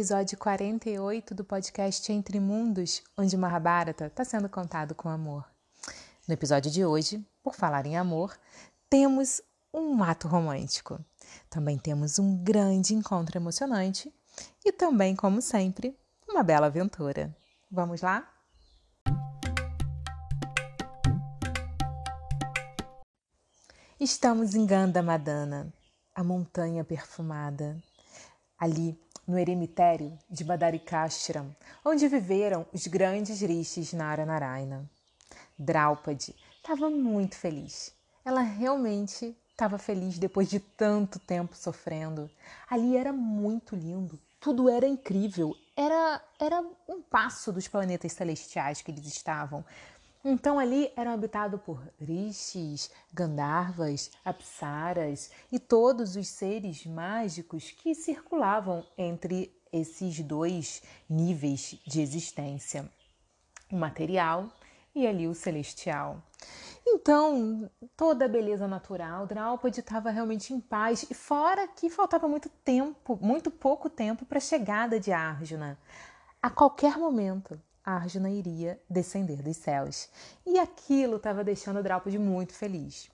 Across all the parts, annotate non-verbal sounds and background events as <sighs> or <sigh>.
Episódio 48 do podcast Entre Mundos, onde Mahabharata está sendo contado com amor. No episódio de hoje, por falar em amor, temos um ato romântico. Também temos um grande encontro emocionante e também, como sempre, uma bela aventura. Vamos lá? Estamos em Gandhamadana, a montanha perfumada. Ali no eremitério de Badarikashram, onde viveram os grandes rishis Naranaraina. Draupadi estava muito feliz. Ela realmente estava feliz depois de tanto tempo sofrendo. Ali era muito lindo, tudo era incrível. Era, era um passo dos planetas celestiais que eles estavam. Então ali eram habitados por rishis, gandharvas, apsaras e todos os seres mágicos que circulavam entre esses dois níveis de existência, o material e ali o celestial. Então, toda a beleza natural, Draupadi estava realmente em paz, e fora que faltava muito tempo, muito pouco tempo para a chegada de Arjuna. A qualquer momento, Arjuna iria descender dos céus. E aquilo estava deixando Draupadi muito feliz.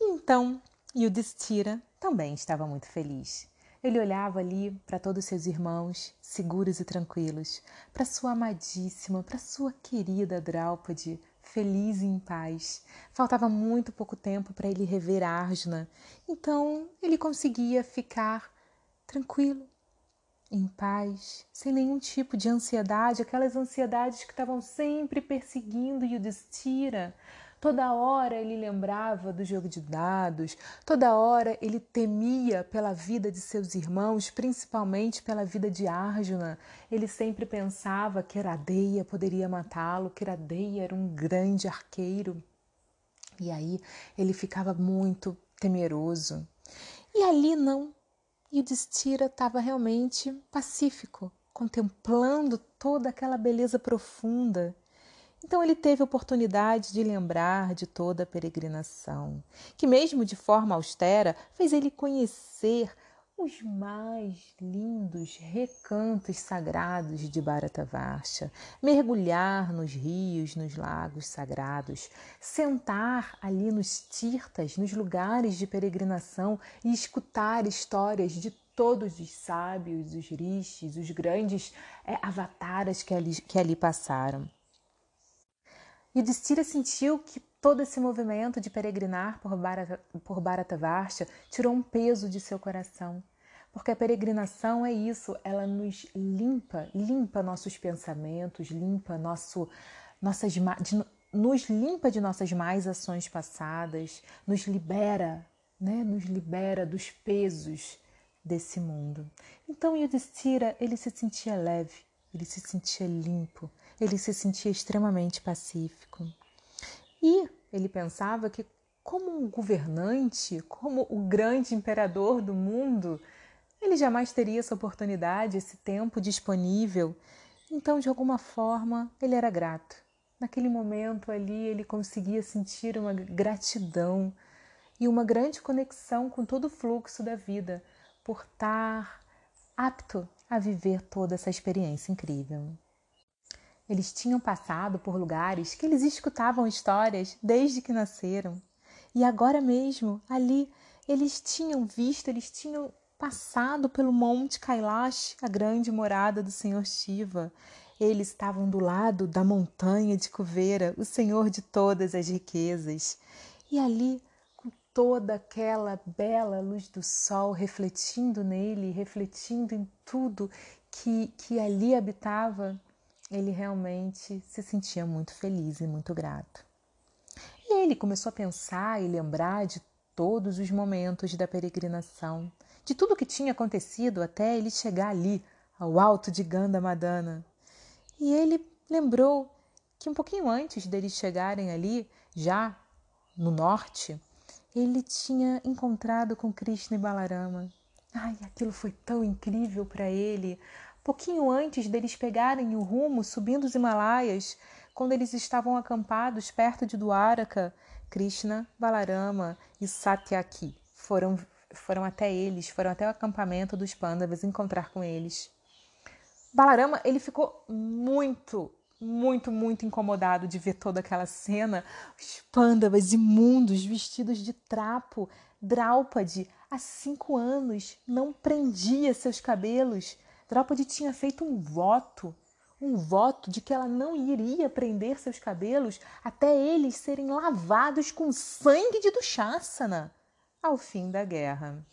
Então, Yudhishthira também estava muito feliz. Ele olhava ali para todos seus irmãos, seguros e tranquilos, para sua amadíssima, para sua querida Draupadi, feliz e em paz. Faltava muito pouco tempo para ele rever Arjuna, então ele conseguia ficar tranquilo, em paz, sem nenhum tipo de ansiedade, aquelas ansiedades que estavam sempre perseguindo Yudhishthira. Toda hora ele lembrava do jogo de dados, toda hora ele temia pela vida de seus irmãos, principalmente pela vida de Arjuna. Ele sempre pensava que Iradeia poderia matá-lo, que Iradeia era um grande arqueiro. E aí ele ficava muito temeroso. E ali não, e o Destira estava realmente pacífico, contemplando toda aquela beleza profunda. Então ele teve oportunidade de lembrar de toda a peregrinação, que mesmo de forma austera fez ele conhecer os mais lindos recantos sagrados de Bharatavarsha, mergulhar nos rios, nos lagos sagrados, sentar ali nos tirtas, nos lugares de peregrinação e escutar histórias de todos os sábios, os rishis, os grandes é, avataras que ali, que ali passaram. E Distira sentiu que todo esse movimento de peregrinar por, Bharata, por Bharatavarsha tirou um peso de seu coração. Porque a peregrinação é isso, ela nos limpa, limpa nossos pensamentos, limpa nosso, nossas, de, nos limpa de nossas mais ações passadas, nos libera, né? nos libera dos pesos desse mundo. Então Yudhishthira, ele se sentia leve, ele se sentia limpo, ele se sentia extremamente pacífico. E ele pensava que, como um governante, como o grande imperador do mundo, ele jamais teria essa oportunidade, esse tempo disponível. Então, de alguma forma, ele era grato. Naquele momento ali, ele conseguia sentir uma gratidão e uma grande conexão com todo o fluxo da vida, por estar apto a viver toda essa experiência incrível. Eles tinham passado por lugares que eles escutavam histórias desde que nasceram. E agora mesmo, ali, eles tinham visto, eles tinham passado pelo Monte Kailash, a grande morada do Senhor Shiva. Eles estavam do lado da montanha de Kuveira, o Senhor de todas as riquezas. E ali, com toda aquela bela luz do sol refletindo nele, refletindo em tudo que, que ali habitava, ele realmente se sentia muito feliz e muito grato. E ele começou a pensar e lembrar de todos os momentos da peregrinação, de tudo que tinha acontecido até ele chegar ali, ao alto de Gandhamadana. E ele lembrou que um pouquinho antes deles chegarem ali, já no norte, ele tinha encontrado com Krishna e Balarama. Ai, aquilo foi tão incrível para ele pouquinho antes deles pegarem o rumo subindo os Himalaias, quando eles estavam acampados perto de Dwaraka, Krishna, Balarama e Satyaki foram, foram até eles, foram até o acampamento dos Pandavas encontrar com eles. Balarama, ele ficou muito, muito, muito incomodado de ver toda aquela cena, os pândavas imundos vestidos de trapo. Draupadi, há cinco anos, não prendia seus cabelos. Draupadi tinha feito um voto, um voto de que ela não iria prender seus cabelos até eles serem lavados com sangue de Dushasana ao fim da guerra.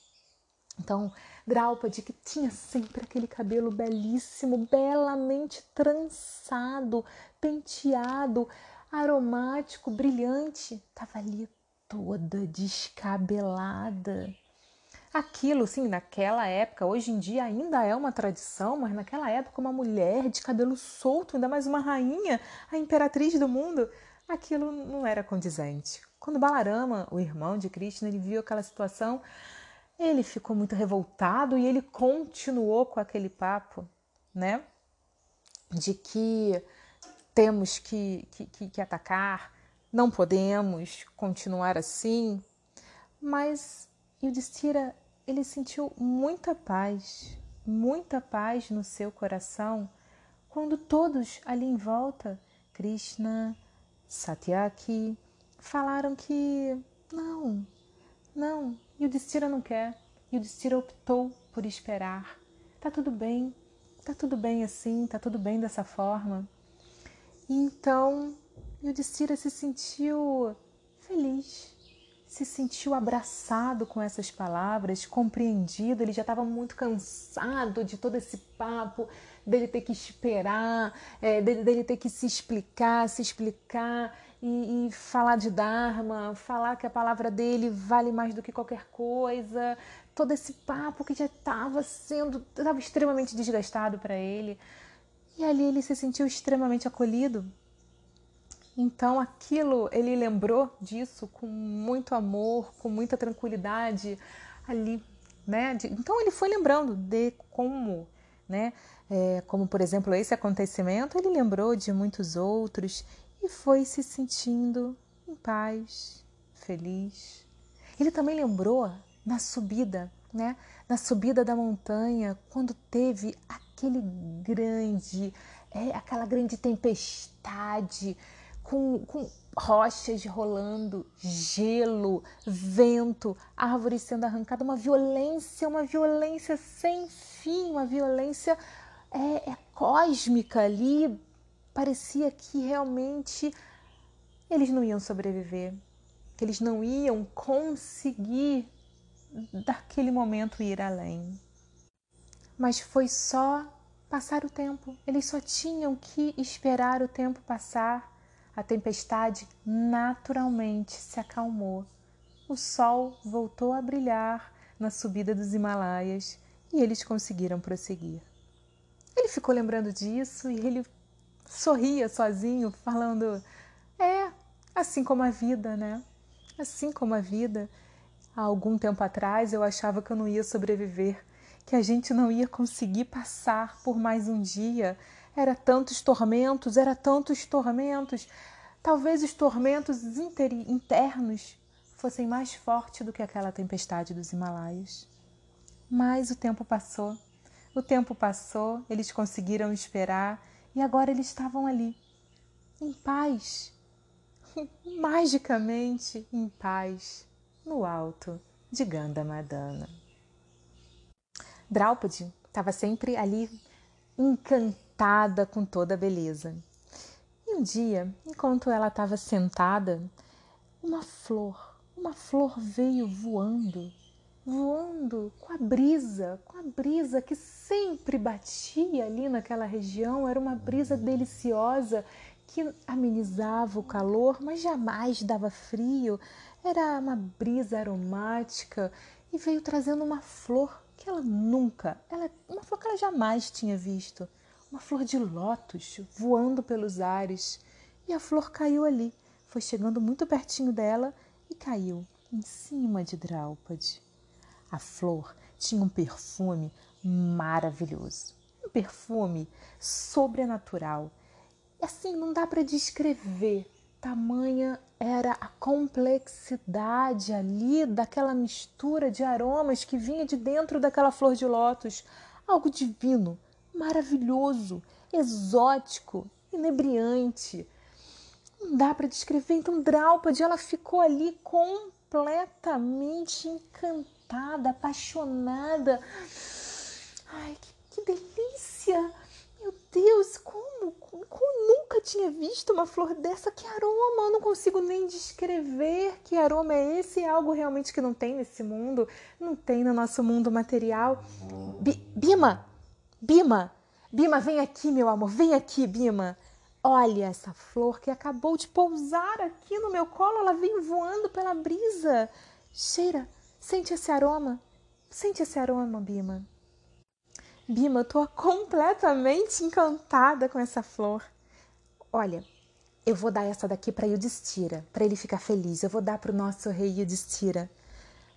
Então, Draupadi, que tinha sempre aquele cabelo belíssimo, belamente trançado, penteado, aromático, brilhante, estava ali toda descabelada. Aquilo, sim, naquela época, hoje em dia ainda é uma tradição, mas naquela época, uma mulher de cabelo solto, ainda mais uma rainha, a imperatriz do mundo, aquilo não era condizente. Quando Balarama, o irmão de Krishna, ele viu aquela situação, ele ficou muito revoltado e ele continuou com aquele papo, né? De que temos que, que, que atacar, não podemos continuar assim. Mas Yudhishthira, ele sentiu muita paz, muita paz no seu coração quando todos ali em volta, Krishna, Satyaki, falaram que não, não, e o Destira não quer. E o Destira optou por esperar. Tá tudo bem. Tá tudo bem assim, tá tudo bem dessa forma. E então, o Destira se sentiu feliz, se sentiu abraçado com essas palavras, compreendido. Ele já estava muito cansado de todo esse papo, dele ter que esperar, é, dele, dele ter que se explicar, se explicar e, e, falar de Dharma, falar que a palavra dele vale mais do que qualquer coisa, todo esse papo que já estava sendo, estava extremamente desgastado para ele. E ali ele se sentiu extremamente acolhido. Então aquilo, ele lembrou disso com muito amor, com muita tranquilidade ali, né? De, então ele foi lembrando de como, né? É, como por exemplo esse acontecimento, ele lembrou de muitos outros e foi se sentindo em paz, feliz. Ele também lembrou na subida, né? Na subida da montanha, quando teve aquele grande, é, aquela grande tempestade com, com rochas rolando, gelo, vento, árvores sendo arrancadas, uma violência, uma violência sem fim, uma violência é, é cósmica ali, parecia que realmente eles não iam sobreviver, que eles não iam conseguir daquele momento ir além. Mas foi só passar o tempo, eles só tinham que esperar o tempo passar. A tempestade naturalmente se acalmou. O sol voltou a brilhar na subida dos Himalaias e eles conseguiram prosseguir. Ele ficou lembrando disso e ele sorria sozinho, falando: É, assim como a vida, né? Assim como a vida. Há algum tempo atrás eu achava que eu não ia sobreviver, que a gente não ia conseguir passar por mais um dia. Era tantos tormentos, era tantos tormentos. Talvez os tormentos internos fossem mais fortes do que aquela tempestade dos Himalaias. Mas o tempo passou. O tempo passou, eles conseguiram esperar e agora eles estavam ali, em paz, <laughs> magicamente em paz, no alto de Gandhamadana. Draupadi estava sempre ali encantada com toda a beleza. E um dia, enquanto ela estava sentada, uma flor, uma flor veio voando voando com a brisa, com a brisa que sempre batia ali naquela região, era uma brisa deliciosa que amenizava o calor, mas jamais dava frio. Era uma brisa aromática e veio trazendo uma flor que ela nunca, ela, uma flor que ela jamais tinha visto, uma flor de lótus voando pelos ares. E a flor caiu ali, foi chegando muito pertinho dela e caiu em cima de Draupadi. A flor tinha um perfume maravilhoso, um perfume sobrenatural. Assim, não dá para descrever. Tamanha era a complexidade ali daquela mistura de aromas que vinha de dentro daquela flor de lótus. Algo divino, maravilhoso, exótico, inebriante. Não dá para descrever. Então, Draupadi, ela ficou ali completamente encantada, apaixonada. Ai, que, que delícia! Meu Deus, como, como, como nunca tinha visto uma flor dessa? Que aroma! Eu não consigo nem descrever que aroma é esse. É algo realmente que não tem nesse mundo, não tem no nosso mundo material. Bima, Bima, Bima, vem aqui, meu amor, vem aqui, Bima. Olha essa flor que acabou de pousar aqui no meu colo, ela veio voando pela brisa. Cheira, sente esse aroma, sente esse aroma, Bima. Bima, eu tô completamente encantada com essa flor. Olha, eu vou dar essa daqui para Yudhishthira, para ele ficar feliz. Eu vou dar para o nosso rei Yudhishthira.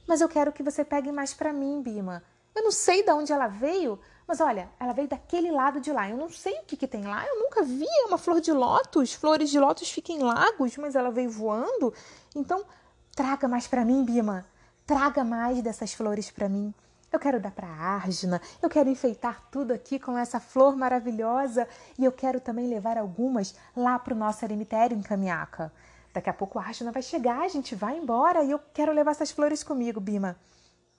Mas eu quero que você pegue mais para mim, Bima. Eu não sei de onde ela veio, mas olha, ela veio daquele lado de lá. Eu não sei o que, que tem lá. Eu nunca vi uma flor de lótus. Flores de lótus ficam em lagos, mas ela veio voando. Então, traga mais para mim, Bima. Traga mais dessas flores para mim. Eu quero dar para a Arjuna, eu quero enfeitar tudo aqui com essa flor maravilhosa e eu quero também levar algumas lá para o nosso eremitério em Kamiaka. Daqui a pouco a Arjuna vai chegar, a gente vai embora e eu quero levar essas flores comigo, Bima.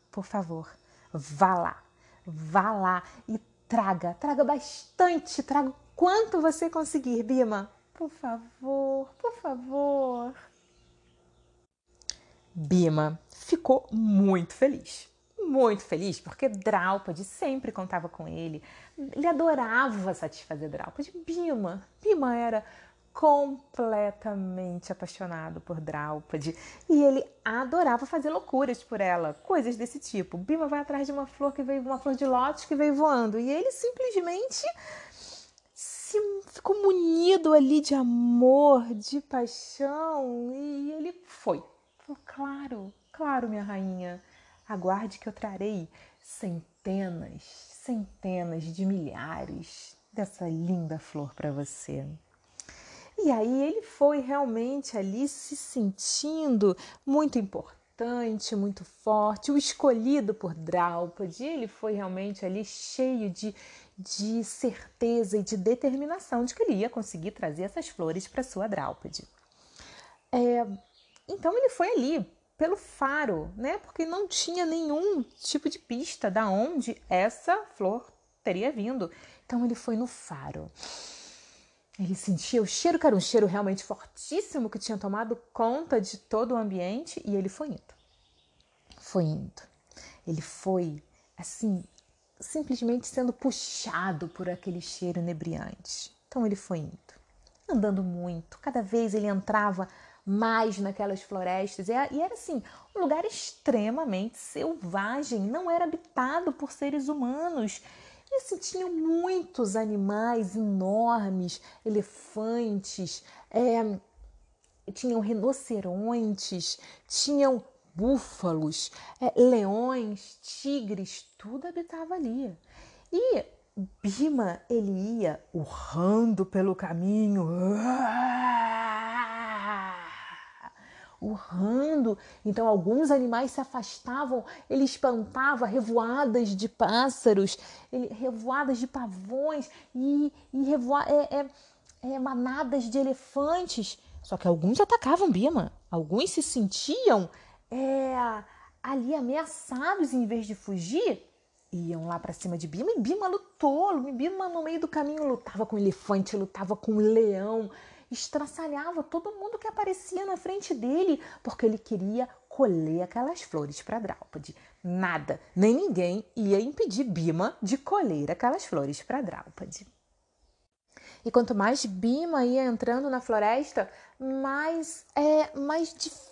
Por favor, vá lá, vá lá e traga, traga bastante, traga quanto você conseguir, Bima. Por favor, por favor. Bima ficou muito feliz muito feliz porque Draupadi sempre contava com ele. Ele adorava satisfazer Draupadi. Bima, Bima era completamente apaixonado por Draupadi e ele adorava fazer loucuras por ela, coisas desse tipo. Bima vai atrás de uma flor que veio, uma flor de lótus que veio voando e ele simplesmente se ficou munido ali de amor, de paixão e ele foi. Falou, claro, claro, minha rainha. Aguarde que eu trarei centenas, centenas de milhares dessa linda flor para você. E aí ele foi realmente ali se sentindo muito importante, muito forte, o escolhido por Draupadi. Ele foi realmente ali cheio de, de certeza e de determinação de que ele ia conseguir trazer essas flores para sua Draupadi. É, então ele foi ali pelo faro, né? Porque não tinha nenhum tipo de pista da onde essa flor teria vindo. Então ele foi no faro. Ele sentia o cheiro, que era um cheiro realmente fortíssimo que tinha tomado conta de todo o ambiente e ele foi indo. Foi indo. Ele foi assim, simplesmente sendo puxado por aquele cheiro inebriante. Então ele foi indo, andando muito. Cada vez ele entrava mais naquelas florestas. E era assim, um lugar extremamente selvagem, não era habitado por seres humanos. E assim, tinham muitos animais enormes, elefantes, é, tinham rinocerontes, tinham búfalos, é, leões, tigres, tudo habitava ali. E Bima, ele ia urrando pelo caminho urrando. Então, alguns animais se afastavam, ele espantava revoadas de pássaros, ele, revoadas de pavões e, e revoa, é, é, é, manadas de elefantes. Só que alguns atacavam Bima, alguns se sentiam é, ali ameaçados em vez de fugir. Iam lá para cima de Bima e Bima lutou. Bima, no meio do caminho, lutava com elefante, lutava com leão, estraçalhava todo mundo que aparecia na frente dele, porque ele queria colher aquelas flores para Draupadi. Nada, nem ninguém ia impedir Bima de colher aquelas flores para Draupadi. E quanto mais Bima ia entrando na floresta, mais é mais difícil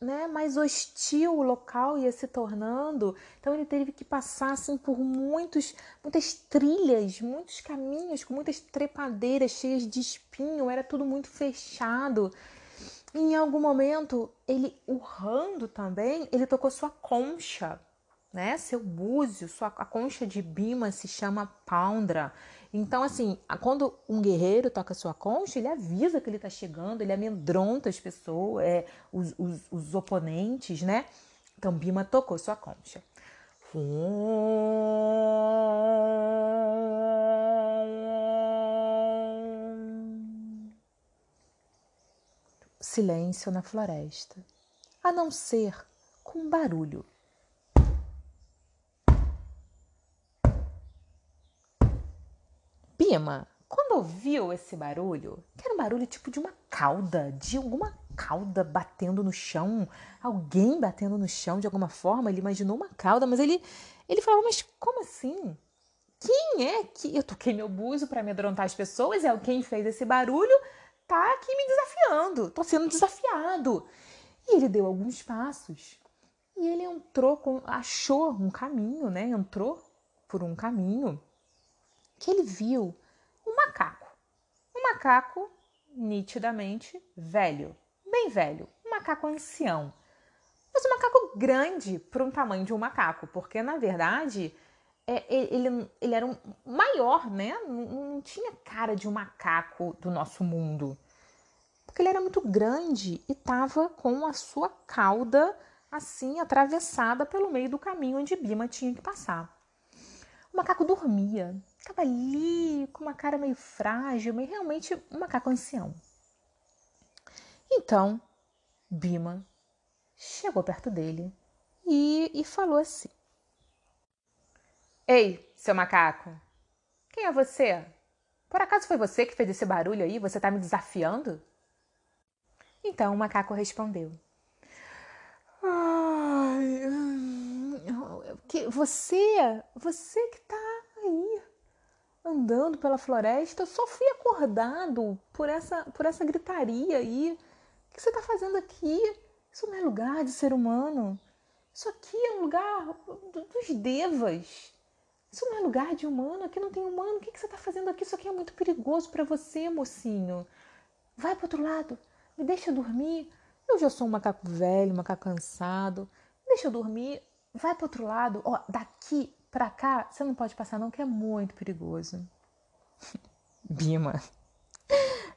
né, mais hostil o local ia se tornando. Então ele teve que passar assim por muitos, muitas trilhas, muitos caminhos com muitas trepadeiras cheias de espinho, era tudo muito fechado. E em algum momento, ele urrando também, ele tocou sua concha, né? Seu búzio, sua a concha de Bima se chama Poundra. Então, assim, quando um guerreiro toca sua concha, ele avisa que ele está chegando, ele amedronta as pessoas, é, os, os, os oponentes, né? Então, Bima tocou sua concha. Silêncio na floresta, a não ser com barulho. Quando ouviu esse barulho, que era um barulho tipo de uma cauda, de alguma cauda batendo no chão, alguém batendo no chão de alguma forma, ele imaginou uma cauda, mas ele ele falava, mas como assim? Quem é que eu toquei meu buzo para amedrontar as pessoas? É quem fez esse barulho tá aqui me desafiando, tô sendo desafiado. E ele deu alguns passos e ele entrou com, achou um caminho, né? Entrou por um caminho que ele viu um macaco. Um macaco nitidamente velho, bem velho, um macaco ancião. Mas um macaco grande para um tamanho de um macaco, porque na verdade é, ele, ele era um maior, né? Não, não tinha cara de um macaco do nosso mundo. Porque ele era muito grande e estava com a sua cauda assim atravessada pelo meio do caminho onde Bima tinha que passar. O macaco dormia, estava ali com uma cara meio frágil, mas realmente um macaco ancião. Então, Bima chegou perto dele e, e falou assim: Ei, seu macaco, quem é você? Por acaso foi você que fez esse barulho aí? Você está me desafiando? Então o macaco respondeu: Ai, que você, você que aí andando pela floresta, eu só fui acordado por essa, por essa gritaria aí. O que você está fazendo aqui? Isso não é lugar de ser humano. Isso aqui é um lugar dos devas. Isso não é lugar de humano. Aqui não tem humano. O que você está fazendo aqui? Isso aqui é muito perigoso para você, mocinho. Vai para outro lado. Me deixa dormir. Eu já sou um macaco velho, um macaco cansado. Me deixa eu dormir. Vai para outro lado. Ó, daqui para cá você não pode passar não, que é muito perigoso. <laughs> Bima.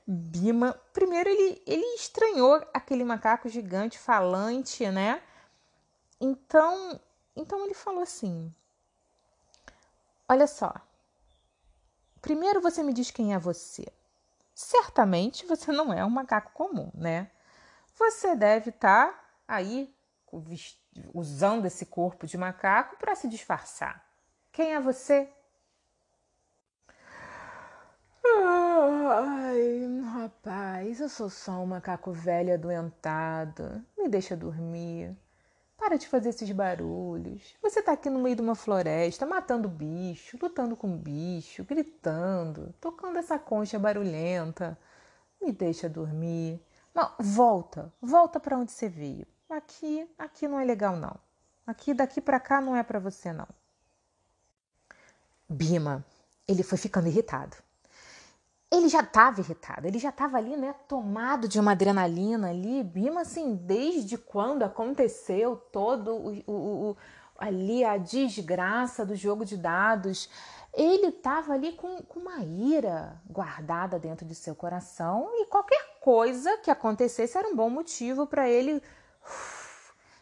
Bima, primeiro ele, ele estranhou aquele macaco gigante falante, né? Então, então ele falou assim: Olha só. Primeiro você me diz quem é você. Certamente você não é um macaco comum, né? Você deve estar tá aí usando esse corpo de macaco para se disfarçar. Quem é você? Ai, rapaz, eu sou só um macaco velho adoentado. Me deixa dormir. Para de fazer esses barulhos. Você tá aqui no meio de uma floresta, matando bicho, lutando com bicho, gritando, tocando essa concha barulhenta. Me deixa dormir. Não, volta, volta para onde você veio. Aqui, aqui não é legal não. Aqui daqui para cá não é para você não. Bima, ele foi ficando irritado ele já estava irritado, ele já estava ali, né, tomado de uma adrenalina ali, Bima, assim, desde quando aconteceu todo o, o, o ali a desgraça do jogo de dados, ele estava ali com, com uma ira guardada dentro de seu coração e qualquer coisa que acontecesse era um bom motivo para ele,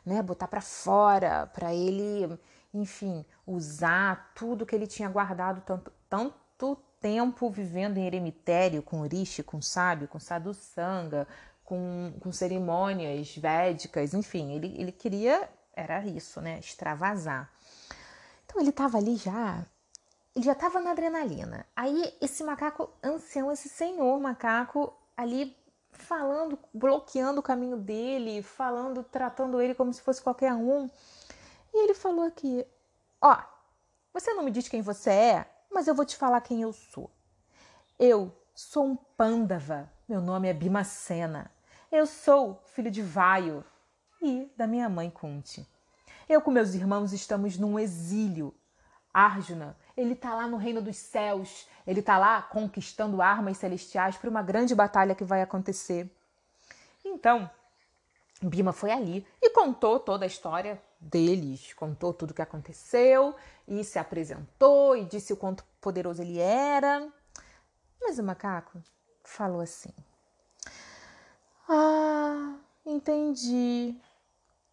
né, botar para fora, para ele, enfim, usar tudo que ele tinha guardado tanto, tanto tempo vivendo em eremitério com Orishi, com sábio, com sadhu sangha, com, com cerimônias védicas, enfim, ele, ele queria, era isso, né, extravasar. Então ele estava ali já, ele já estava na adrenalina. Aí esse macaco ancião, esse senhor macaco ali falando, bloqueando o caminho dele, falando, tratando ele como se fosse qualquer um. E ele falou aqui: Ó, você não me diz quem você é? mas eu vou te falar quem eu sou. Eu sou um pândava, meu nome é Bimacena. Eu sou filho de Vaio e da minha mãe Kunti. Eu com meus irmãos estamos num exílio. Arjuna, ele está lá no reino dos céus, ele está lá conquistando armas celestiais para uma grande batalha que vai acontecer. Então, Bima foi ali e contou toda a história deles, contou tudo o que aconteceu e se apresentou e disse o quanto poderoso ele era. Mas o macaco falou assim: Ah, entendi.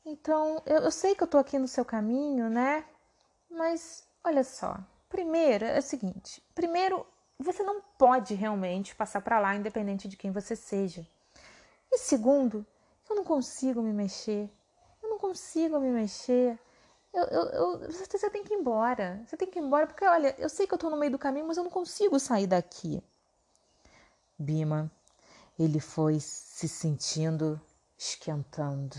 Então, eu, eu sei que eu tô aqui no seu caminho, né? Mas olha só, primeiro é o seguinte: primeiro, você não pode realmente passar para lá, independente de quem você seja. E segundo, eu não consigo me mexer. Eu não consigo me mexer. Eu, eu, eu, você tem que ir embora. Você tem que ir embora, porque olha, eu sei que eu estou no meio do caminho, mas eu não consigo sair daqui. Bima, ele foi se sentindo esquentando,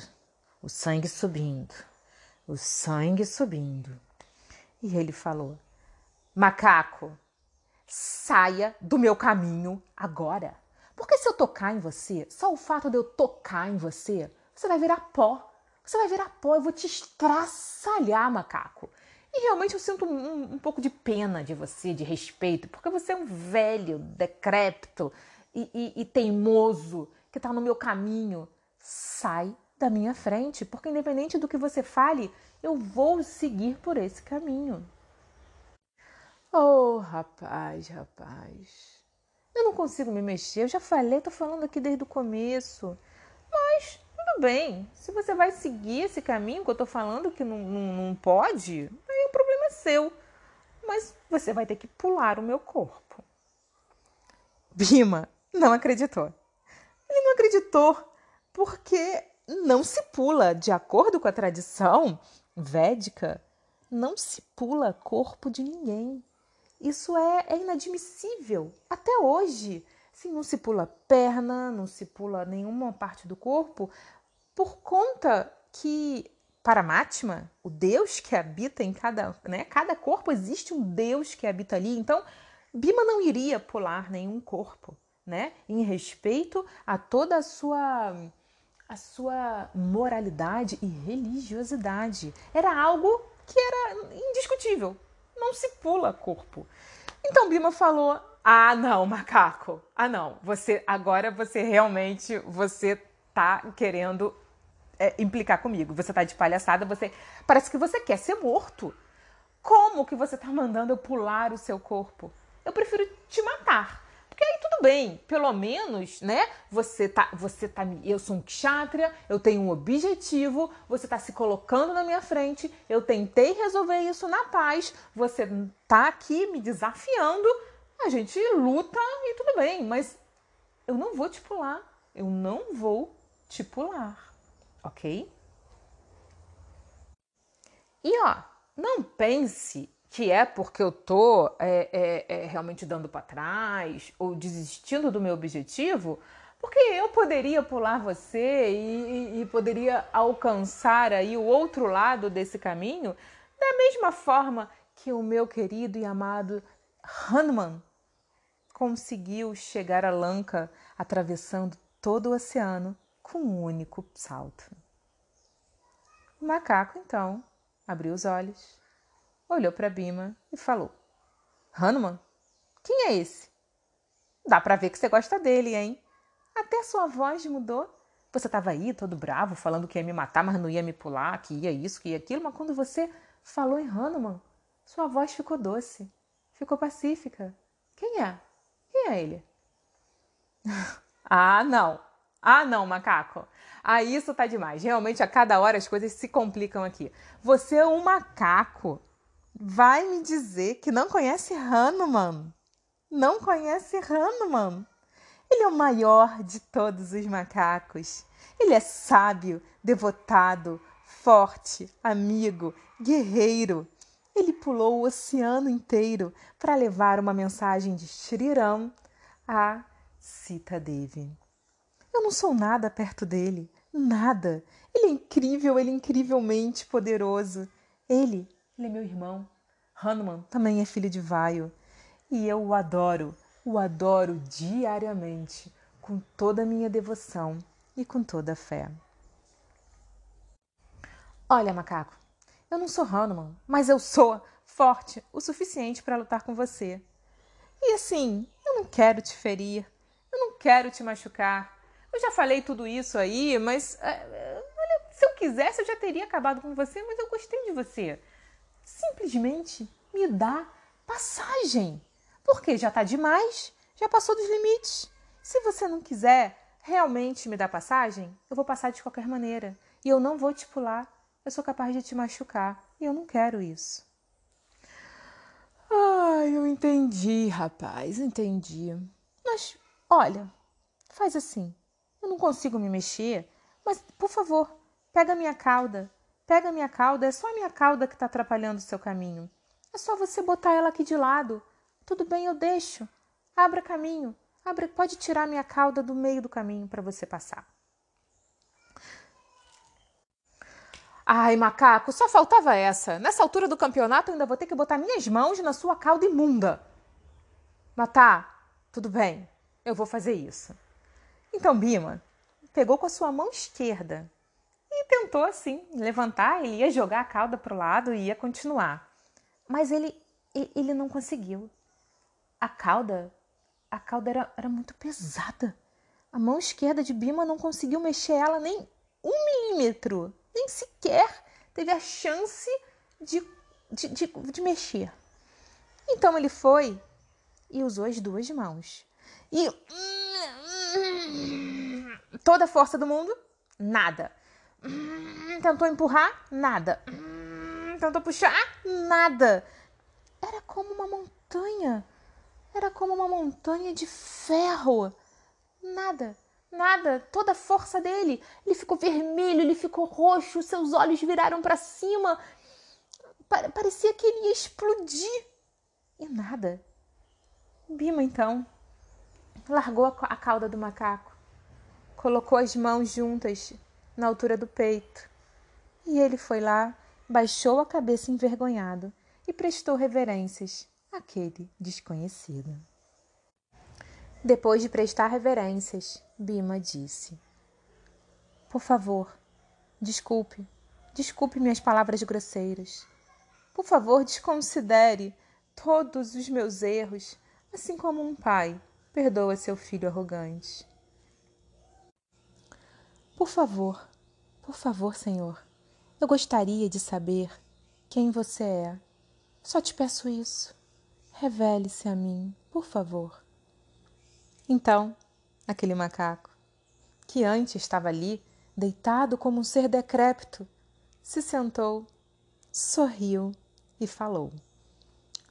o sangue subindo, o sangue subindo. E ele falou: Macaco, saia do meu caminho agora. Porque se eu tocar em você, só o fato de eu tocar em você, você vai virar pó. Você vai virar pó, eu vou te estraçalhar, macaco. E realmente eu sinto um, um pouco de pena de você, de respeito, porque você é um velho, decrépito e, e, e teimoso que está no meu caminho. Sai da minha frente, porque independente do que você fale, eu vou seguir por esse caminho. Oh, rapaz, rapaz. Eu não consigo me mexer. Eu já falei, tô falando aqui desde o começo. Mas tudo bem. Se você vai seguir esse caminho que eu tô falando que não, não, não pode, aí o problema é seu. Mas você vai ter que pular o meu corpo. Bima não acreditou. Ele não acreditou porque não se pula, de acordo com a tradição védica, não se pula corpo de ninguém. Isso é, é inadmissível até hoje. Sim, não se pula perna, não se pula nenhuma parte do corpo, por conta que Paramatma, o Deus que habita em cada, né, cada corpo existe um Deus que habita ali. Então, Bima não iria pular nenhum corpo, né? Em respeito a toda a sua a sua moralidade e religiosidade. Era algo que era indiscutível não se pula corpo. Então Bima falou: "Ah, não, macaco. Ah, não. Você agora você realmente você tá querendo é, implicar comigo. Você tá de palhaçada, você parece que você quer ser morto. Como que você tá mandando eu pular o seu corpo? Eu prefiro te matar. Porque aí tudo bem, pelo menos, né? Você tá, você tá, eu sou um kshatriya, eu tenho um objetivo, você tá se colocando na minha frente, eu tentei resolver isso na paz, você tá aqui me desafiando, a gente luta e tudo bem, mas eu não vou te pular, eu não vou te pular, ok? E ó, não pense que é porque eu tô é, é, é, realmente dando para trás ou desistindo do meu objetivo, porque eu poderia pular você e, e, poderia alcançar aí o outro lado desse caminho da mesma forma que o meu querido e amado Hanuman conseguiu chegar a Lanka atravessando todo o oceano com um único salto. O macaco então abriu os olhos olhou para Bima e falou: Hanuman, quem é esse? Dá para ver que você gosta dele, hein? Até sua voz mudou. Você estava aí todo bravo, falando que ia me matar, mas não ia me pular, que ia isso, que ia aquilo, mas quando você falou em Hanuman, sua voz ficou doce, ficou pacífica. Quem é? Quem é ele? <laughs> ah, não. Ah, não, macaco. Ah, isso tá demais. Realmente, a cada hora as coisas se complicam aqui. Você é um macaco vai me dizer que não conhece Hanuman? Não conhece Hanuman? Ele é o maior de todos os macacos. Ele é sábio, devotado, forte, amigo, guerreiro. Ele pulou o oceano inteiro para levar uma mensagem de Shri Ram a Sita Devi. Eu não sou nada perto dele, nada. Ele é incrível, ele é incrivelmente poderoso. Ele ele é meu irmão. Hanuman também é filho de Vaio. E eu o adoro, o adoro diariamente, com toda a minha devoção e com toda a fé. Olha, macaco, eu não sou Hanuman, mas eu sou forte o suficiente para lutar com você. E assim, eu não quero te ferir, eu não quero te machucar. Eu já falei tudo isso aí, mas é, olha, se eu quisesse eu já teria acabado com você, mas eu gostei de você simplesmente me dá passagem. Porque já está demais, já passou dos limites. Se você não quiser realmente me dar passagem, eu vou passar de qualquer maneira. E eu não vou te pular. Eu sou capaz de te machucar. E eu não quero isso. Ai, eu entendi, rapaz, entendi. Mas, olha, faz assim. Eu não consigo me mexer, mas, por favor, pega minha cauda. Pega minha cauda, é só a minha cauda que está atrapalhando o seu caminho. É só você botar ela aqui de lado. Tudo bem, eu deixo. Abra caminho. Abra, pode tirar minha cauda do meio do caminho para você passar. Ai, macaco, só faltava essa. Nessa altura do campeonato, eu ainda vou ter que botar minhas mãos na sua cauda imunda. Matá, tudo bem, eu vou fazer isso. Então, Bima pegou com a sua mão esquerda e tentou, assim, levantar. Ele ia jogar a cauda para o lado e ia continuar. Mas ele, ele não conseguiu. A cauda, a cauda era, era muito pesada. A mão esquerda de Bima não conseguiu mexer ela nem um milímetro nem sequer teve a chance de, de, de, de mexer. Então ele foi e usou as duas mãos. E toda a força do mundo, nada. Tentou empurrar, nada. Tentou puxar, nada. Era como uma montanha. Era como uma montanha de ferro. Nada. Nada, toda a força dele. Ele ficou vermelho, ele ficou roxo, seus olhos viraram para cima. Parecia que ele ia explodir. E nada. Bima, então, largou a cauda do macaco, colocou as mãos juntas na altura do peito. E ele foi lá, baixou a cabeça envergonhado e prestou reverências àquele desconhecido. Depois de prestar reverências, Bima disse: Por favor, desculpe, desculpe minhas palavras grosseiras. Por favor, desconsidere todos os meus erros, assim como um pai perdoa seu filho arrogante. Por favor, por favor, Senhor, eu gostaria de saber quem você é. Só te peço isso. Revele-se a mim, por favor. Então, aquele macaco, que antes estava ali, deitado como um ser decrépito, se sentou, sorriu e falou: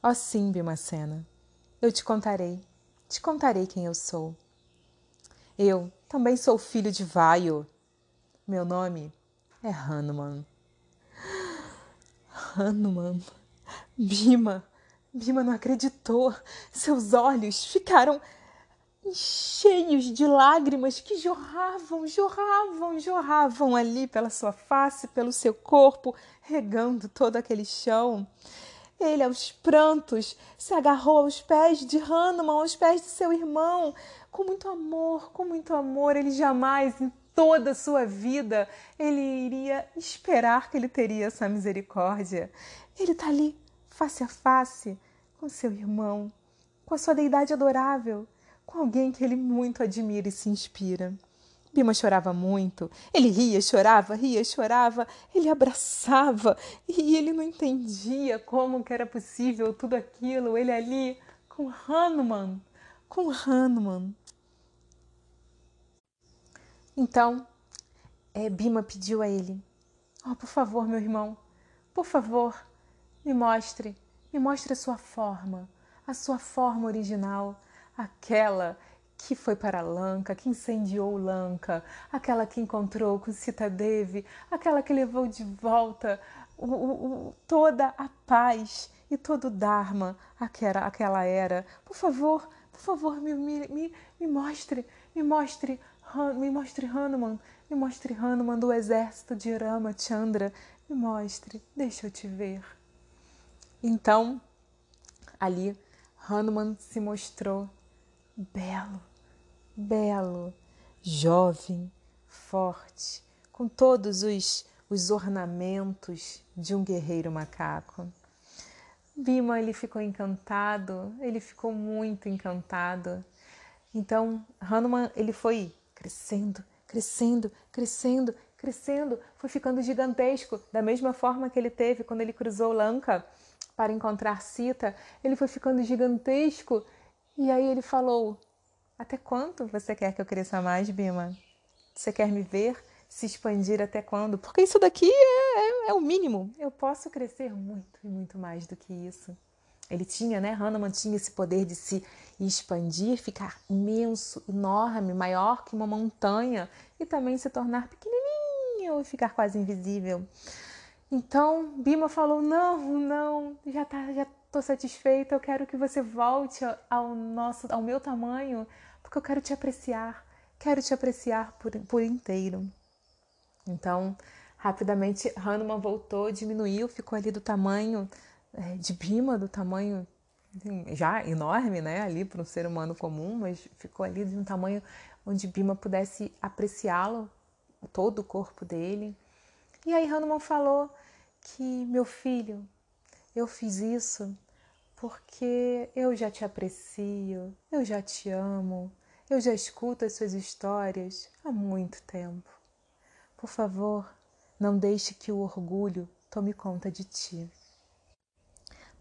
Ó oh, sim, Bimacena, eu te contarei, te contarei quem eu sou. Eu também sou filho de Vaio. Meu nome é Hanuman. Hanuman. Bima. Bima não acreditou. Seus olhos ficaram cheios de lágrimas que jorravam, jorravam, jorravam ali pela sua face, pelo seu corpo, regando todo aquele chão. Ele, aos prantos, se agarrou aos pés de Hanuman, aos pés de seu irmão, com muito amor, com muito amor. Ele jamais, toda a sua vida, ele iria esperar que ele teria essa misericórdia. Ele está ali, face a face, com seu irmão, com a sua deidade adorável com alguém que ele muito admira e se inspira. Bima chorava muito. Ele ria, chorava, ria, chorava. Ele abraçava e ele não entendia como que era possível tudo aquilo. Ele ali com Hanuman, com Hanuman. Então, é, Bima pediu a ele: Oh, por favor, meu irmão, por favor, me mostre, me mostre a sua forma, a sua forma original aquela que foi para Lanka, que incendiou Lanka, aquela que encontrou com Sita Devi, aquela que levou de volta o, o, toda a paz e todo o Dharma aquela, aquela era. Por favor, por favor, me, me, me mostre, me mostre, me mostre Hanuman, me mostre Hanuman do exército de Ramachandra, me mostre, deixa eu te ver. Então, ali, Hanuman se mostrou belo, belo, jovem, forte, com todos os, os ornamentos de um guerreiro macaco. Bima ele ficou encantado, ele ficou muito encantado. Então Hanuman ele foi crescendo, crescendo, crescendo, crescendo, foi ficando gigantesco, da mesma forma que ele teve quando ele cruzou Lanka para encontrar Sita, ele foi ficando gigantesco e aí ele falou: Até quanto você quer que eu cresça mais, Bima? Você quer me ver se expandir até quando? Porque isso daqui é, é, é o mínimo. Eu posso crescer muito e muito mais do que isso. Ele tinha, né? Hanuman tinha esse poder de se expandir, ficar imenso, enorme, maior que uma montanha e também se tornar pequenininho e ficar quase invisível. Então, Bima falou: "Não, não, já tá, já tô satisfeita, eu quero que você volte ao nosso ao meu tamanho, porque eu quero te apreciar, quero te apreciar por, por inteiro". Então, rapidamente Hanuman voltou, diminuiu, ficou ali do tamanho de Bima, do tamanho já enorme, né, ali para um ser humano comum, mas ficou ali de um tamanho onde Bima pudesse apreciá-lo, todo o corpo dele. E aí Hanuman falou que, meu filho, eu fiz isso porque eu já te aprecio, eu já te amo, eu já escuto as suas histórias há muito tempo. Por favor, não deixe que o orgulho tome conta de ti.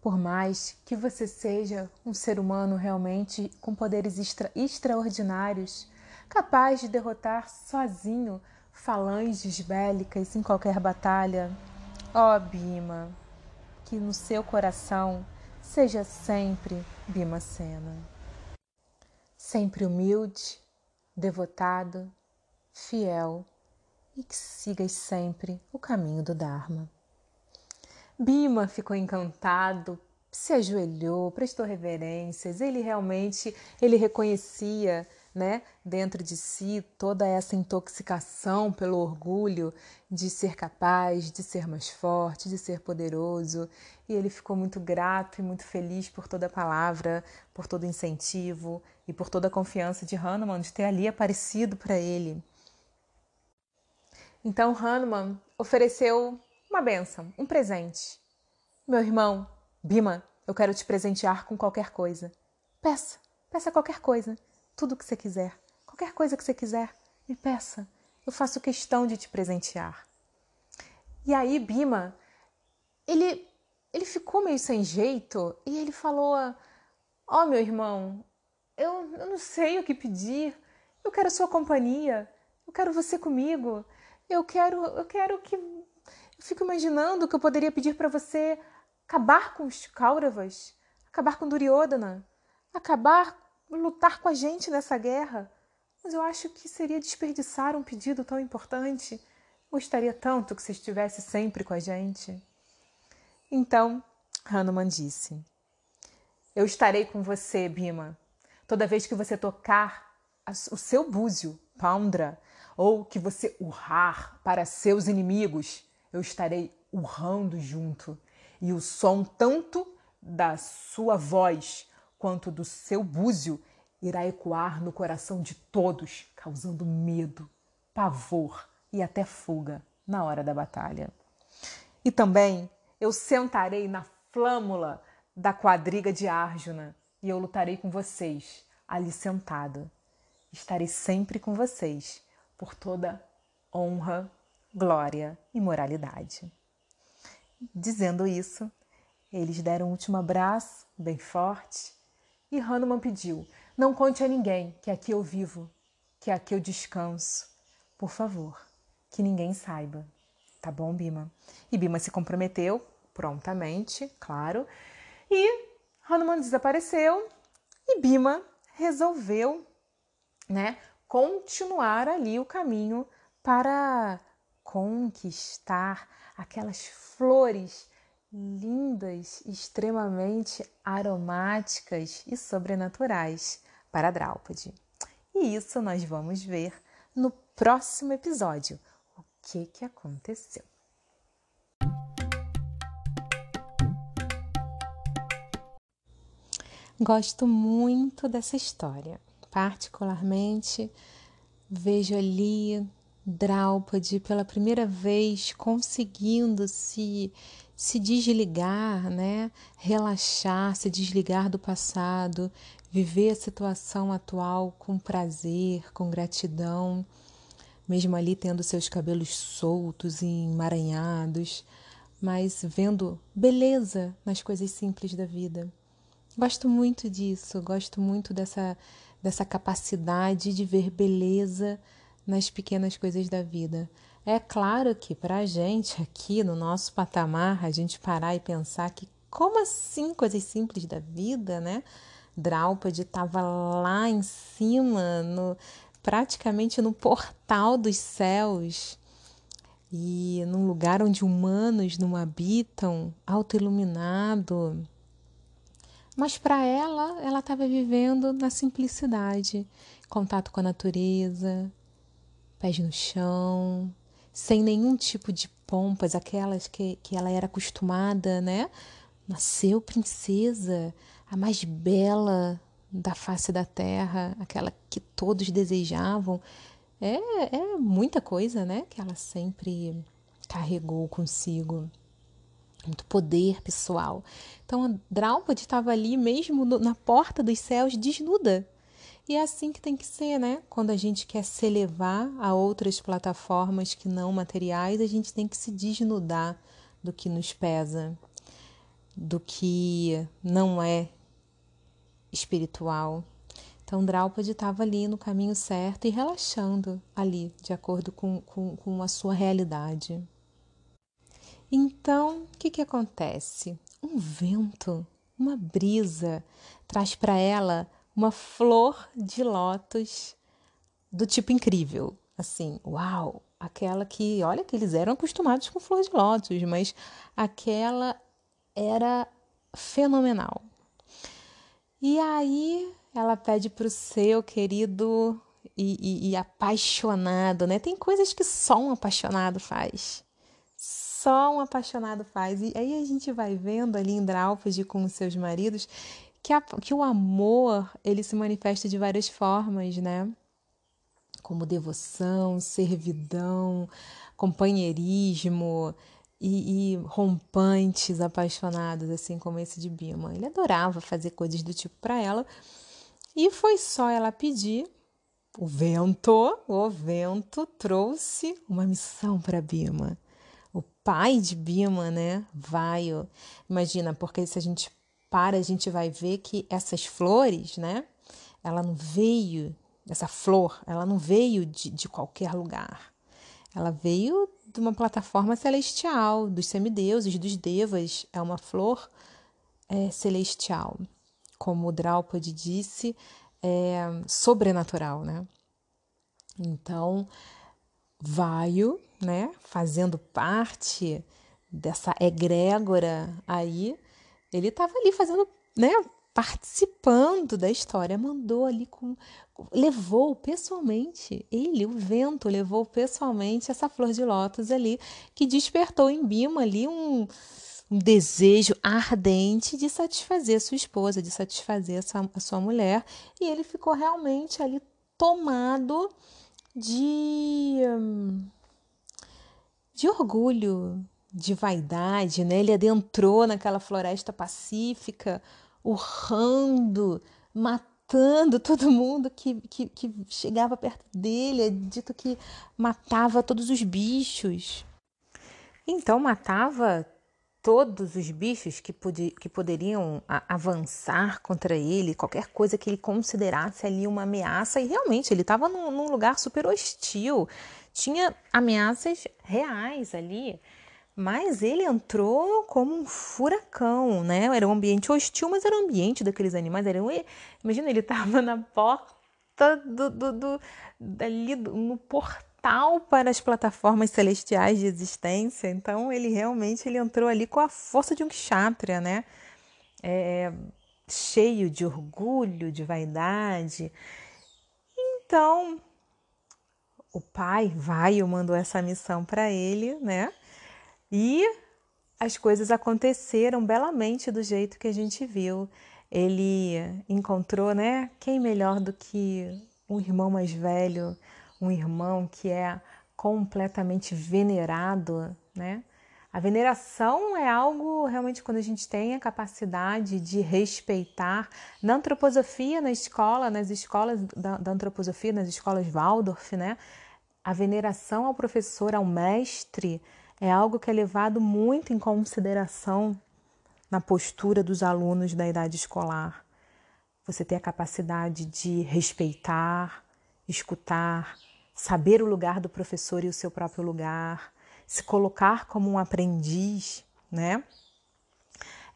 Por mais que você seja um ser humano realmente com poderes extra, extraordinários, capaz de derrotar sozinho falanges bélicas em qualquer batalha, ó oh, Bima, que no seu coração seja sempre Bima Sena. Sempre humilde, devotado, fiel e que sigas sempre o caminho do Dharma. Bima ficou encantado, se ajoelhou, prestou reverências. Ele realmente ele reconhecia, né, dentro de si toda essa intoxicação pelo orgulho de ser capaz, de ser mais forte, de ser poderoso. E ele ficou muito grato e muito feliz por toda a palavra, por todo o incentivo e por toda a confiança de Hanuman de ter ali aparecido para ele. Então Hanuman ofereceu uma benção, um presente. Meu irmão, Bima, eu quero te presentear com qualquer coisa. Peça, peça qualquer coisa, tudo que você quiser, qualquer coisa que você quiser, me peça. Eu faço questão de te presentear. E aí Bima, ele ele ficou meio sem jeito e ele falou: Ó, oh, meu irmão, eu, eu não sei o que pedir. Eu quero sua companhia. Eu quero você comigo. Eu quero, eu quero que eu fico imaginando que eu poderia pedir para você acabar com os Kauravas, acabar com Duryodhana, acabar, lutar com a gente nessa guerra. Mas eu acho que seria desperdiçar um pedido tão importante. Gostaria tanto que você estivesse sempre com a gente. Então, Hanuman disse: Eu estarei com você, Bima. Toda vez que você tocar o seu búzio, Poundra, ou que você urrar para seus inimigos, eu estarei urrando junto, e o som tanto da sua voz quanto do seu búzio irá ecoar no coração de todos, causando medo, pavor e até fuga na hora da batalha. E também eu sentarei na flâmula da quadriga de Arjuna e eu lutarei com vocês, ali sentado. Estarei sempre com vocês, por toda honra glória e moralidade. Dizendo isso, eles deram um último abraço, bem forte, e Hanuman pediu: Não conte a ninguém que aqui eu vivo, que aqui eu descanso. Por favor, que ninguém saiba. Tá bom, Bima? E Bima se comprometeu prontamente, claro, e Hanuman desapareceu e Bima resolveu, né, continuar ali o caminho para conquistar aquelas flores lindas, extremamente aromáticas e sobrenaturais para Draupadi. E isso nós vamos ver no próximo episódio. O que que aconteceu? Gosto muito dessa história. Particularmente, vejo ali Draupadi pela primeira vez conseguindo se se desligar, né? Relaxar, se desligar do passado, viver a situação atual com prazer, com gratidão, mesmo ali tendo seus cabelos soltos e emaranhados, mas vendo beleza nas coisas simples da vida. Gosto muito disso, gosto muito dessa dessa capacidade de ver beleza nas pequenas coisas da vida. É claro que para a gente aqui no nosso patamar, a gente parar e pensar que Como assim coisas simples da vida, né? Draupadi estava lá em cima, no, praticamente no portal dos céus e num lugar onde humanos não habitam, autoiluminado. Mas para ela, ela estava vivendo na simplicidade, contato com a natureza, pés no chão, sem nenhum tipo de pompas, aquelas que, que ela era acostumada, né? Nasceu princesa, a mais bela da face da terra, aquela que todos desejavam. É, é muita coisa, né? Que ela sempre carregou consigo. Muito poder pessoal. Então a Draupadi estava ali mesmo no, na porta dos céus, desnuda. E é assim que tem que ser, né? Quando a gente quer se elevar a outras plataformas que não materiais, a gente tem que se desnudar do que nos pesa, do que não é espiritual. Então, Draupadi estava ali no caminho certo e relaxando ali, de acordo com, com, com a sua realidade. Então, o que, que acontece? Um vento, uma brisa, traz para ela uma flor de lótus do tipo incrível. Assim, uau! Aquela que, olha, que eles eram acostumados com flor de lótus, mas aquela era fenomenal. E aí ela pede para o seu querido e, e, e, apaixonado, né? Tem coisas que só um apaixonado faz. Só um apaixonado faz. E aí a gente vai vendo ali em Draupadi com os seus maridos que, a, que o amor ele se manifesta de várias formas, né? Como devoção, servidão, companheirismo, e, e, rompantes, apaixonados, assim como esse de Bima. Ele adorava fazer coisas do tipo para ela. E foi só ela pedir. O vento, o vento trouxe uma missão para Bima. O pai de Bima, né? Vai. Imagina, porque se a gente para, a gente vai ver que essas flores, né? Ela não veio, essa flor, ela não veio de, de qualquer lugar. Ela veio de uma plataforma celestial, dos semideuses, dos devas. É uma flor é, celestial. Como o Draupadi disse, é sobrenatural, né? Então, Vaio, né, fazendo parte dessa egrégora aí, ele estava ali fazendo, né, participando da história, mandou ali com. levou pessoalmente, ele, o vento, levou pessoalmente essa flor de lótus ali, que despertou em Bima ali um, um desejo ardente de satisfazer sua esposa, de satisfazer a sua, a sua mulher, e ele ficou realmente ali tomado de. de orgulho, de vaidade, né? Ele adentrou naquela floresta pacífica, urrando, matando <laughs> todo mundo que, que, que chegava perto dele. É dito que matava todos os bichos. Então, matava todos os bichos que, pod que poderiam avançar contra ele, qualquer coisa que ele considerasse ali uma ameaça, e realmente ele estava num, num, lugar super hostil, tinha ameaças reais ali. Mas ele entrou como um furacão, né? Era um ambiente hostil, mas era um ambiente daqueles animais. Era um... Imagina, ele <laughs> estava na porta do, do, do, dali, no portal para as plataformas celestiais de existência. Então, ele realmente ele entrou ali com a força de um kshatriya, né? É, cheio de orgulho, de vaidade. Então, o pai, vai, mandou essa missão para ele, né? E as coisas aconteceram belamente do jeito que a gente viu. Ele encontrou, né? Quem melhor do que um irmão mais velho, um irmão que é completamente venerado, né? A veneração é algo realmente quando a gente tem a capacidade de respeitar. Na antroposofia, na escola, nas escolas da, da antroposofia, nas escolas Waldorf, né? A veneração ao professor, ao mestre, é algo que é levado muito em consideração na postura dos alunos da idade escolar. Você ter a capacidade de respeitar, escutar, saber o lugar do professor e o seu próprio lugar, se colocar como um aprendiz, né?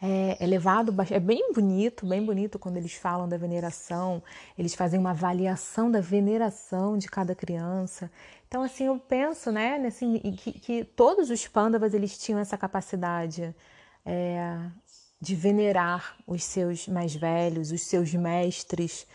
É, é levado, é bem bonito, bem bonito quando eles falam da veneração, eles fazem uma avaliação da veneração de cada criança. Então, assim, eu penso, né, assim, que, que todos os pândavas, eles tinham essa capacidade é, de venerar os seus mais velhos, os seus mestres.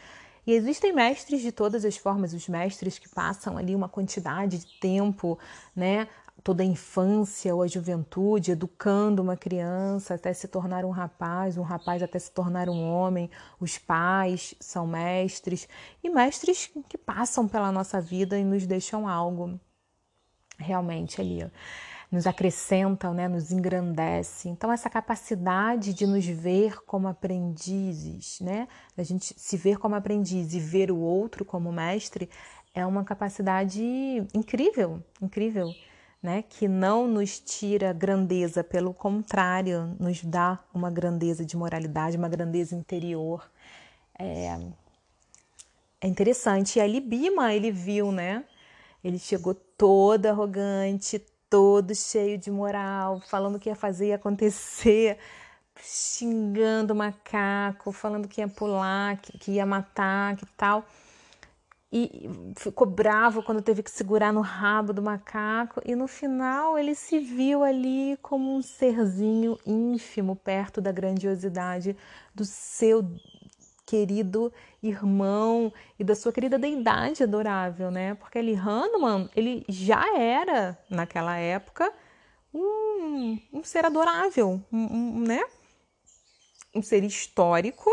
E existem mestres de todas as formas, os mestres que passam ali uma quantidade de tempo, né, toda a infância ou a juventude, educando uma criança até se tornar um rapaz, um rapaz até se tornar um homem. Os pais são mestres e mestres que passam pela nossa vida e nos deixam algo realmente ali. Nos acrescentam, né, nos engrandece. Então, essa capacidade de nos ver como aprendizes, né, a gente se ver como aprendiz e ver o outro como mestre, é uma capacidade incrível, incrível né, que não nos tira grandeza, pelo contrário, nos dá uma grandeza de moralidade, uma grandeza interior. É, é interessante. E ali Bima, ele viu, né? Ele chegou todo arrogante, todo cheio de moral, falando que ia fazer e acontecer, xingando o macaco, falando que ia pular, que, que ia matar, que tal e ficou bravo quando teve que segurar no rabo do macaco e no final ele se viu ali como um serzinho ínfimo perto da grandiosidade do seu querido irmão e da sua querida deidade adorável, né? Porque ele Hanuman, ele já era naquela época um, um ser adorável, um, um, né? Um ser histórico,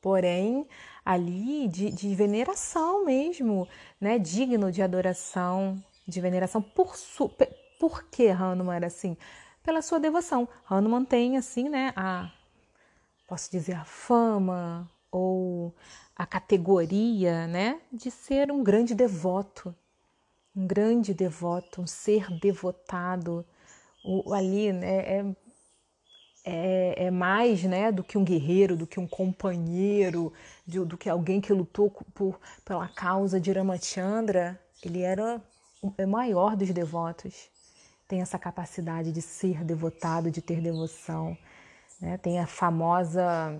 porém ali de, de veneração mesmo, né? Digno de adoração, de veneração. Por, su, por que Hanuman era assim? Pela sua devoção. Hanuman tem, assim, né? A, posso dizer, a fama ou a categoria, né? De ser um grande devoto. Um grande devoto, um ser devotado. O, ali, né? É, é, é, mais né, do que um guerreiro, do que um companheiro, de, do que alguém que lutou por, pela causa de Ramachandra. Ele era o é maior dos devotos. Tem essa capacidade de ser devotado, de ter devoção. Né? Tem a famosa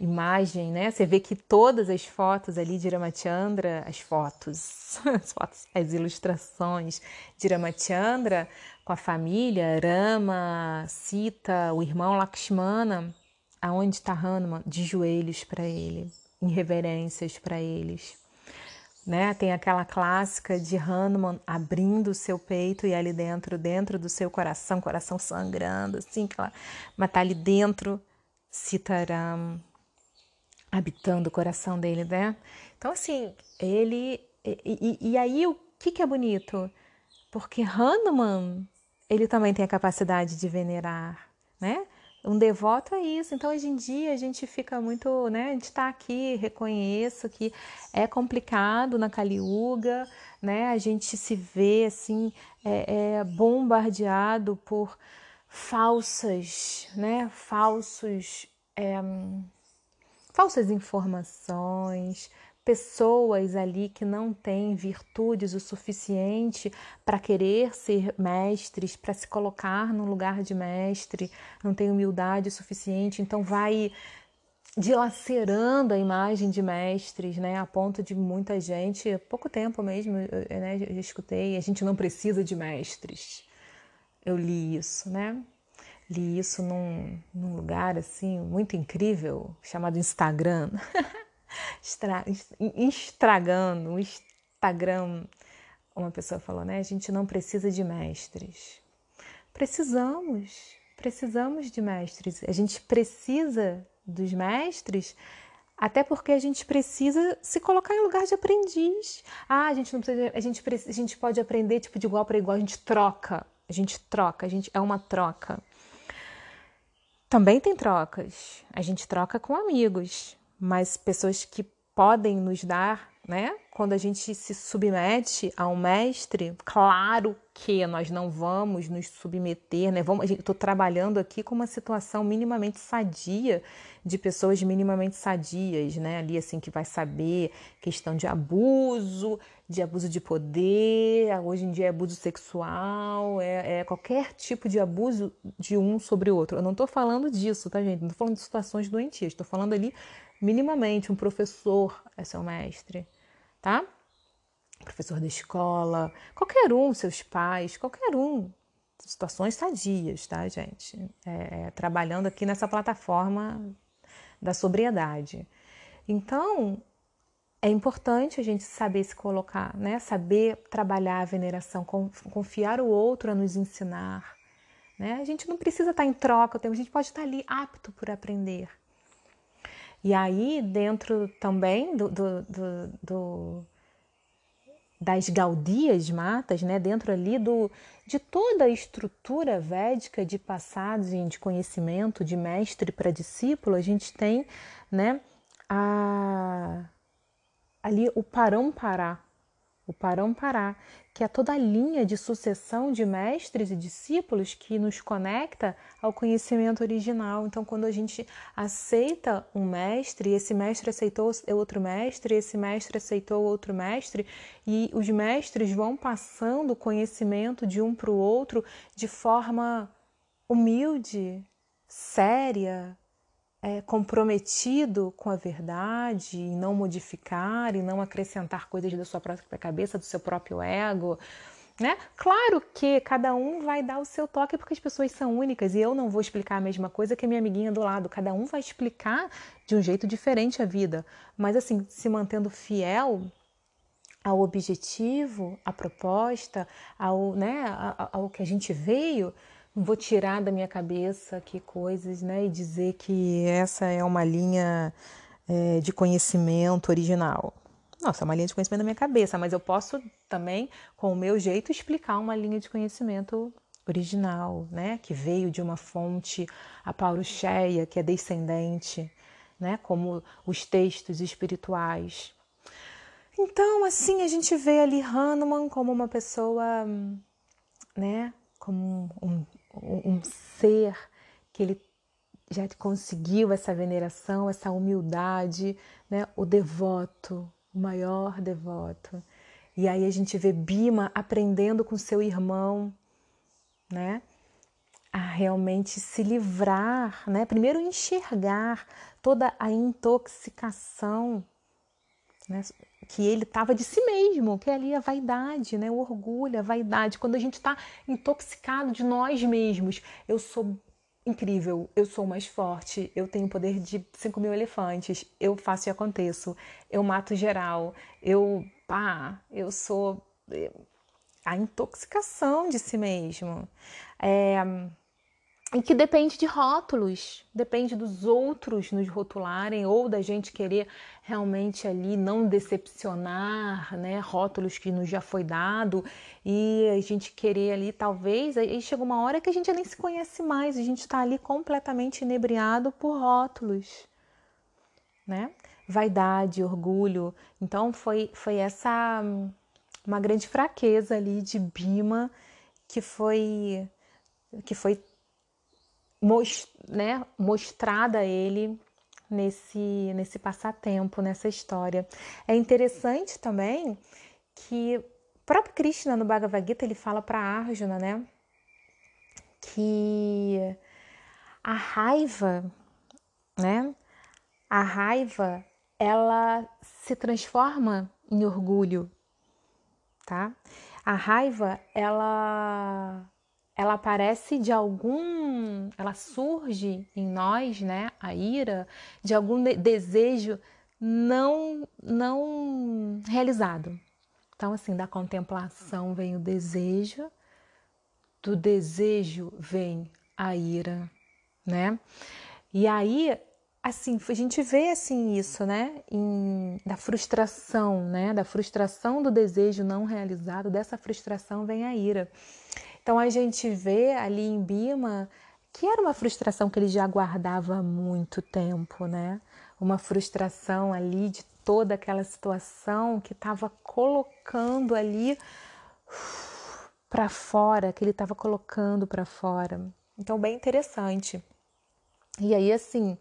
imagem, né? Você vê que todas as fotos ali de Ramachandra, as fotos, <laughs> as fotos, as ilustrações de Ramachandra com a família, Rama, Sita, o irmão Lakshmana, aonde está Hanuman? De joelhos para ele, em reverências para eles. Né? Tem aquela clássica de Hanuman abrindo o seu peito e ali dentro, dentro do seu coração, coração sangrando, assim, mas tá ali dentro Sitaram habitando o coração dele, né? Então, assim, ele. E, e, e aí, o que, que é bonito? Porque Hanuman ele também tem a capacidade de venerar, né? Um devoto é isso. Então, hoje em dia, a gente fica muito, né? A gente está aqui, reconheço que é complicado na Kaliuga, né? A gente se vê, assim, é, é bombardeado por falsas, né? Falsos, é, falsas informações, pessoas ali que não têm virtudes o suficiente para querer ser mestres, para se colocar no lugar de mestre, não tem humildade suficiente, então vai dilacerando a imagem de mestres, né, a ponto de muita gente, há pouco tempo mesmo, né, eu escutei, a gente não precisa de mestres. Eu li isso, né? Li isso num, num lugar assim muito incrível chamado Instagram. <laughs> estragando, o Instagram. Uma pessoa falou, né? A gente não precisa de mestres. Precisamos, precisamos de mestres. A gente precisa dos mestres, até porque a gente precisa se colocar em lugar de aprendiz. Ah, a gente não precisa, a gente, a gente pode aprender tipo de igual para igual, a gente troca, a gente troca, a gente é uma troca. Também tem trocas. A gente troca com amigos, mas pessoas que podem nos dar, né, quando a gente se submete a um mestre, claro que nós não vamos nos submeter, né? Vamos, estou trabalhando aqui com uma situação minimamente sadia de pessoas minimamente sadias, né? Ali assim que vai saber questão de abuso, de abuso de poder, hoje em dia é abuso sexual, é, é qualquer tipo de abuso de um sobre o outro. Eu não estou falando disso, tá, gente? Não estou falando de situações doentias, estou falando ali minimamente um professor é seu mestre tá? Professor da escola, qualquer um, seus pais, qualquer um. Situações sadias, tá, gente? É, é, trabalhando aqui nessa plataforma da sobriedade. Então, é importante a gente saber se colocar, né? Saber trabalhar a veneração, confiar o outro a nos ensinar. Né? A gente não precisa estar em troca, a gente pode estar ali apto por aprender. E aí, dentro também do, do, do, do das Gaudias matas, né, dentro ali do, de toda a estrutura védica de passagem de conhecimento de mestre para discípulo, a gente tem né, a, ali o Parampará, o Parampará, que é toda a linha de sucessão de mestres e discípulos que nos conecta ao conhecimento original. Então, quando a gente aceita um mestre, esse mestre aceitou outro mestre, esse mestre aceitou outro mestre, e os mestres vão passando o conhecimento de um para o outro de forma humilde, séria, é, comprometido com a verdade, em não modificar, e não acrescentar coisas da sua própria cabeça, do seu próprio ego. Né? Claro que cada um vai dar o seu toque porque as pessoas são únicas e eu não vou explicar a mesma coisa que a minha amiguinha do lado. Cada um vai explicar de um jeito diferente a vida, mas assim, se mantendo fiel ao objetivo, à proposta, ao, né, ao que a gente veio, não vou tirar da minha cabeça aqui coisas, né, e dizer que essa é uma linha é, de conhecimento original. Nossa, é uma linha de conhecimento da minha cabeça, mas eu posso também, com o meu jeito, explicar uma linha de conhecimento original, né, que veio de uma fonte apaurucheia, que é descendente, né, como os textos espirituais. Então, assim, a gente vê ali Hanuman como uma pessoa, né, como um, um ser que ele já conseguiu essa veneração, essa humildade, né? o devoto, o maior devoto. E aí a gente vê Bima aprendendo com seu irmão, né? A realmente se livrar, né? Primeiro enxergar toda a intoxicação né? Que ele estava de si mesmo, que é ali a vaidade, né? o orgulho, a vaidade. Quando a gente está intoxicado de nós mesmos, eu sou incrível, eu sou mais forte, eu tenho o poder de 5 mil elefantes, eu faço e aconteço, eu mato geral, eu, pá, eu sou eh, a intoxicação de si mesmo. É, e que depende de rótulos, depende dos outros nos rotularem ou da gente querer realmente ali não decepcionar, né, rótulos que nos já foi dado e a gente querer ali talvez aí chega uma hora que a gente nem se conhece mais, a gente está ali completamente inebriado por rótulos, né? Vaidade, orgulho. Então foi foi essa uma grande fraqueza ali de Bima que foi que foi most, né, mostrada a ele nesse, nesse passatempo, nessa história. É interessante também que o próprio Krishna no Bhagavad Gita ele fala para Arjuna, né, que a raiva, né, a raiva ela se transforma em orgulho, tá? A raiva ela ela aparece de algum, ela surge em nós, né, a ira, de algum de desejo não não realizado. Então assim, da contemplação vem o desejo, do desejo vem a ira, né? E aí, assim, a gente vê assim isso, né, em, da frustração, né, da frustração do desejo não realizado, dessa frustração vem a ira. Então a gente vê ali em Bima que era uma frustração que ele já guardava há muito tempo, né? Uma frustração ali de toda aquela situação que estava colocando ali <sighs> para fora, que ele estava colocando para fora. Então, bem interessante. E aí, assim,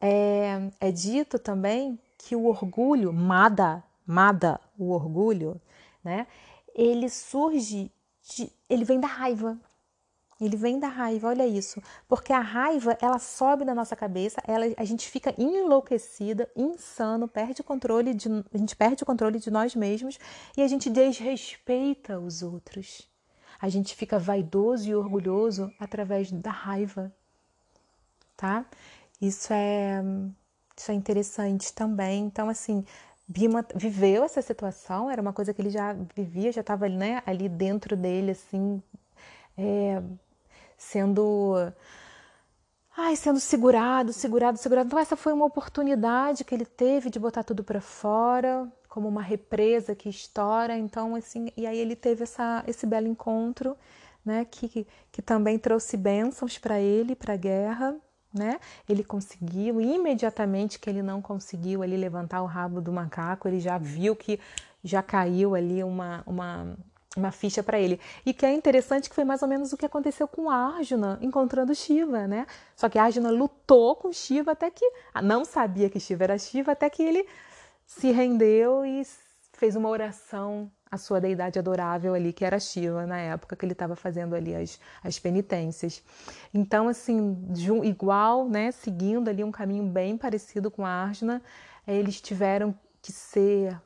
é, é dito também que o orgulho, Mada, Mada, o orgulho, né? Ele surge, de, ele vem da raiva. Ele vem da raiva, olha isso. Porque a raiva, ela sobe na nossa cabeça, ela, a gente fica enlouquecida, insano, perde o controle de, a gente perde o controle de nós mesmos e a gente desrespeita os outros. A gente fica vaidoso e orgulhoso através da raiva, tá? Isso é, isso é interessante também. Então, assim, Bima viveu essa situação, era uma coisa que ele já vivia, já estava né, ali dentro dele, assim, é, sendo. Ai, sendo segurado, segurado, segurado. Então, essa foi uma oportunidade que ele teve de botar tudo para fora, como uma represa que estoura. Então, assim, e aí ele teve essa, esse belo encontro, né, que, que também trouxe bênçãos para ele, para a guerra né? Ele conseguiu, imediatamente que ele não conseguiu ali levantar o rabo do macaco, ele já viu que já caiu ali uma, uma, uma ficha para ele. E que é interessante que foi mais ou menos o que aconteceu com Arjuna encontrando Shiva, né? Só que Arjuna lutou com Shiva até que não sabia que Shiva era Shiva até que ele se rendeu e fez uma oração à sua deidade adorável ali, que era Shiva, na época que ele estava fazendo ali as, as penitências. Então, assim, igual, né, seguindo ali um caminho bem parecido com Arjuna, eles tiveram que ser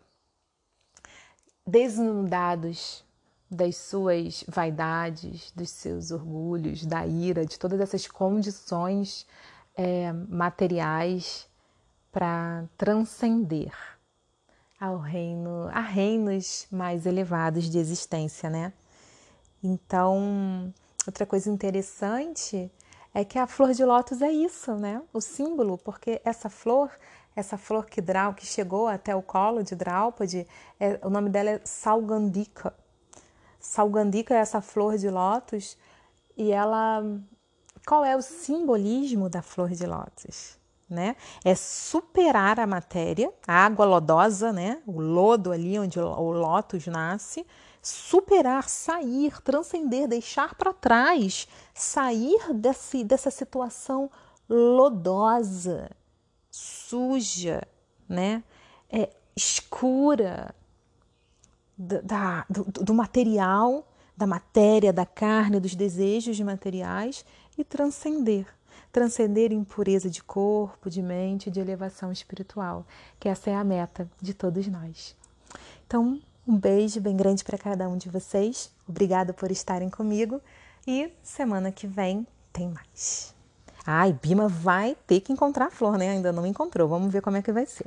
desnudados das suas vaidades, dos seus orgulhos, da ira, de todas essas condições é, materiais para transcender ao reino, a reinos mais elevados de existência, né? Então, outra coisa interessante é que a flor de lótus é isso, né? O símbolo, porque essa flor, essa flor que, Drau, que chegou até o colo de Draupadi, é, o nome dela é Salgandika. Salgandika é essa flor de lótus e ela. Qual é o simbolismo da flor de lótus? Né? É superar a matéria, a água lodosa, né? O lodo ali onde o lótus nasce, superar, sair, transcender, deixar para trás, sair desse, dessa situação lodosa, suja, né? É, escura da, do, do material, da matéria, da carne, dos desejos materiais e transcender transcender impureza de corpo, de mente, de elevação espiritual, que essa é a meta de todos nós. Então, um beijo bem grande para cada um de vocês. Obrigada por estarem comigo e semana que vem tem mais. Ai, Bima vai ter que encontrar a flor, né? Ainda não encontrou. Vamos ver como é que vai ser.